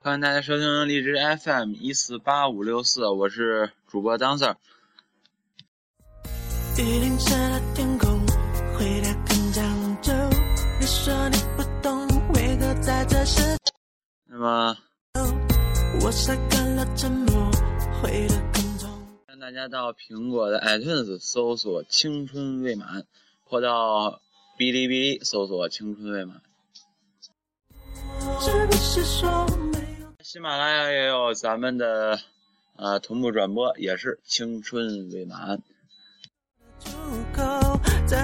欢迎大家收听荔枝 FM 一四八五六四，我是主播当 Sir。雨淋湿了天空。你说你不懂，为何在这时那么，我晒干了沉默，回得更重。让大家到苹果的 iTunes 搜索“青春未满”，或到哔哩哔哩搜索“青春未满”。喜马拉雅也有咱们的呃同步转播，也是“青春未满？”。这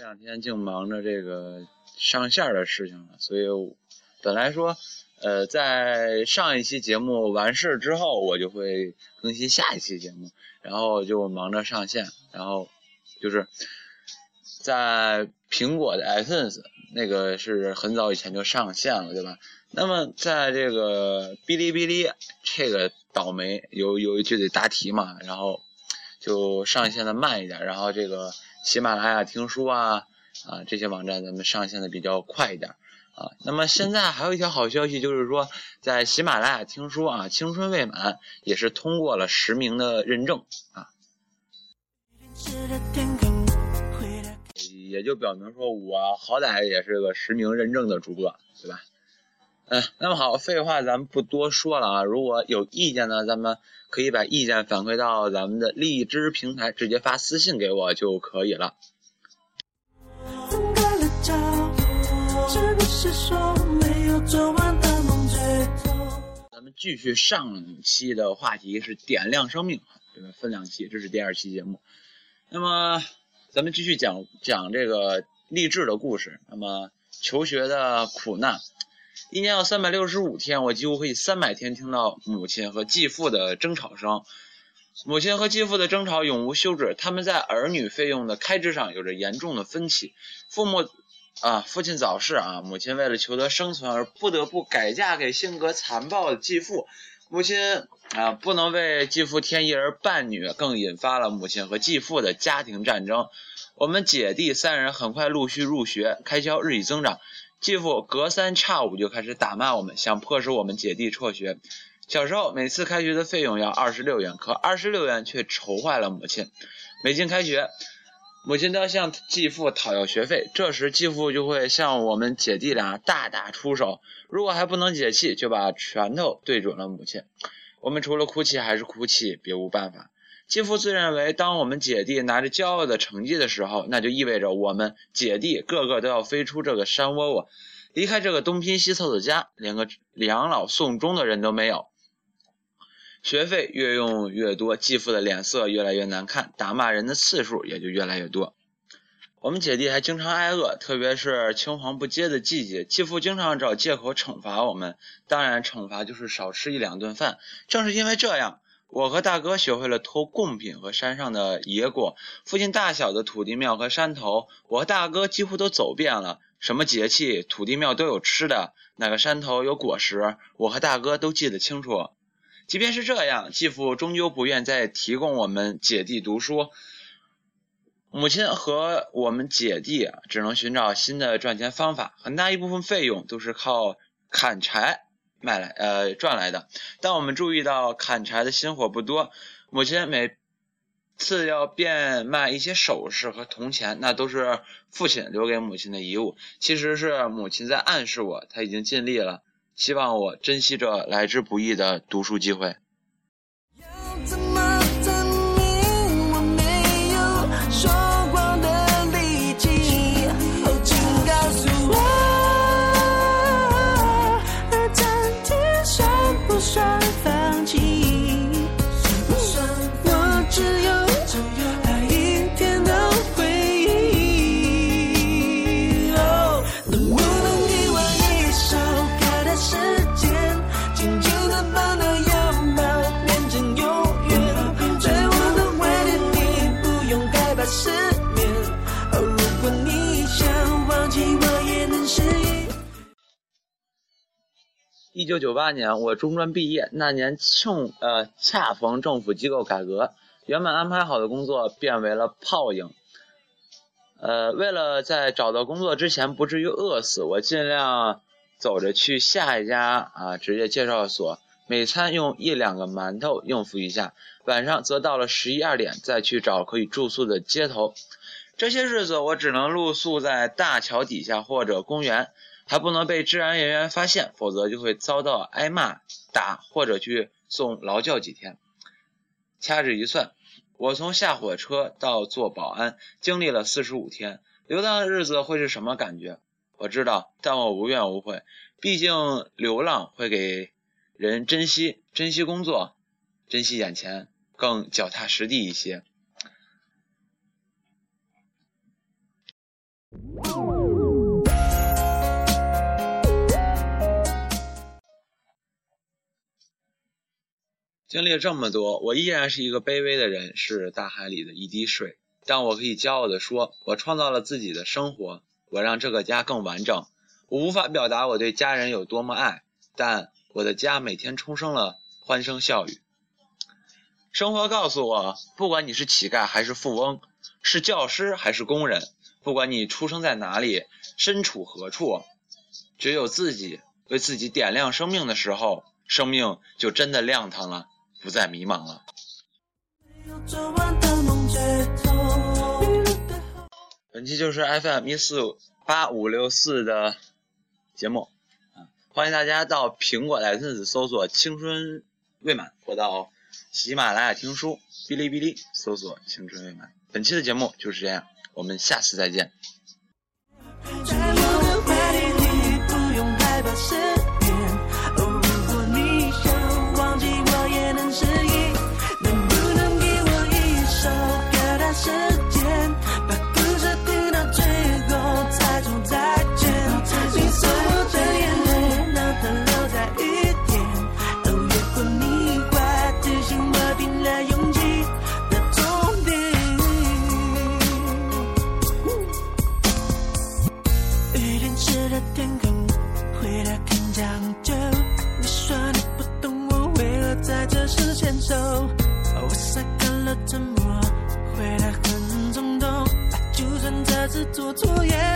两天净忙着这个上线的事情了，所以本来说，呃，在上一期节目完事之后，我就会更新下一期节目，然后就忙着上线，然后就是在苹果的 iTunes 那个是很早以前就上线了，对吧？那么在这个哔哩哔哩这个倒霉有有一句得答题嘛，然后就上线的慢一点，然后这个喜马拉雅听书啊啊这些网站咱们上线的比较快一点啊。那么现在还有一条好消息，就是说在喜马拉雅听书啊，青春未满也是通过了实名的认证啊。也就表明说我好歹也是个实名认证的主播，对吧？嗯，那么好，废话咱们不多说了啊。如果有意见呢，咱们可以把意见反馈到咱们的荔枝平台，直接发私信给我就可以了。是说没有做完的梦最痛？咱们继续上期的话题是点亮生命，对吧？分两期，这是第二期节目。那么咱们继续讲讲这个励志的故事。那么求学的苦难，一年有三百六十五天，我几乎可以三百天听到母亲和继父的争吵声。母亲和继父的争吵永无休止，他们在儿女费用的开支上有着严重的分歧。父母啊，父亲早逝啊，母亲为了求得生存而不得不改嫁给性格残暴的继父。母亲啊，不能为继父添一儿半女，更引发了母亲和继父的家庭战争。我们姐弟三人很快陆续入学，开销日益增长。继父隔三差五就开始打骂我们，想迫使我们姐弟辍学。小时候每次开学的费用要二十六元，可二十六元却愁坏了母亲。每经开学，母亲都要向继父讨要学费，这时继父就会向我们姐弟俩大打出手。如果还不能解气，就把拳头对准了母亲。我们除了哭泣还是哭泣，别无办法。继父自认为，当我们姐弟拿着骄傲的成绩的时候，那就意味着我们姐弟个个都要飞出这个山窝窝，离开这个东拼西凑的家，连个养老送终的人都没有。学费越用越多，继父的脸色越来越难看，打骂人的次数也就越来越多。我们姐弟还经常挨饿，特别是青黄不接的季节，继父经常找借口惩罚我们。当然，惩罚就是少吃一两顿饭。正是因为这样，我和大哥学会了偷贡品和山上的野果。附近大小的土地庙和山头，我和大哥几乎都走遍了。什么节气，土地庙都有吃的，哪个山头有果实，我和大哥都记得清楚。即便是这样，继父终究不愿再提供我们姐弟读书。母亲和我们姐弟，只能寻找新的赚钱方法，很大一部分费用都是靠砍柴买来呃赚来的。但我们注意到砍柴的薪火不多，母亲每次要变卖一些首饰和铜钱，那都是父亲留给母亲的遗物。其实是母亲在暗示我，她已经尽力了，希望我珍惜这来之不易的读书机会。一九九八年我中专毕业，那年庆呃恰逢政府机构改革，原本安排好的工作变为了泡影。呃，为了在找到工作之前不至于饿死，我尽量走着去下一家啊职业介绍所，每餐用一两个馒头应付一下，晚上则到了十一二点再去找可以住宿的街头。这些日子我只能露宿在大桥底下或者公园，还不能被治安人员发现，否则就会遭到挨骂、打或者去送劳教几天。掐指一算。我从下火车到做保安，经历了四十五天，流浪的日子会是什么感觉？我知道，但我无怨无悔。毕竟流浪会给人珍惜，珍惜工作，珍惜眼前，更脚踏实地一些。经历了这么多，我依然是一个卑微的人，是大海里的一滴水。但我可以骄傲地说，我创造了自己的生活，我让这个家更完整。我无法表达我对家人有多么爱，但我的家每天充声了欢声笑语。生活告诉我，不管你是乞丐还是富翁，是教师还是工人，不管你出生在哪里，身处何处，只有自己为自己点亮生命的时候，生命就真的亮堂了。不再迷茫了。本期就是 FM 一四八五六四的节目，欢迎大家到苹果 iTunes 搜索“青春未满”，或到喜马拉雅听书、哔哩哔哩搜索“青春未满”。本期的节目就是这样，我们下次再见。算这次做作业。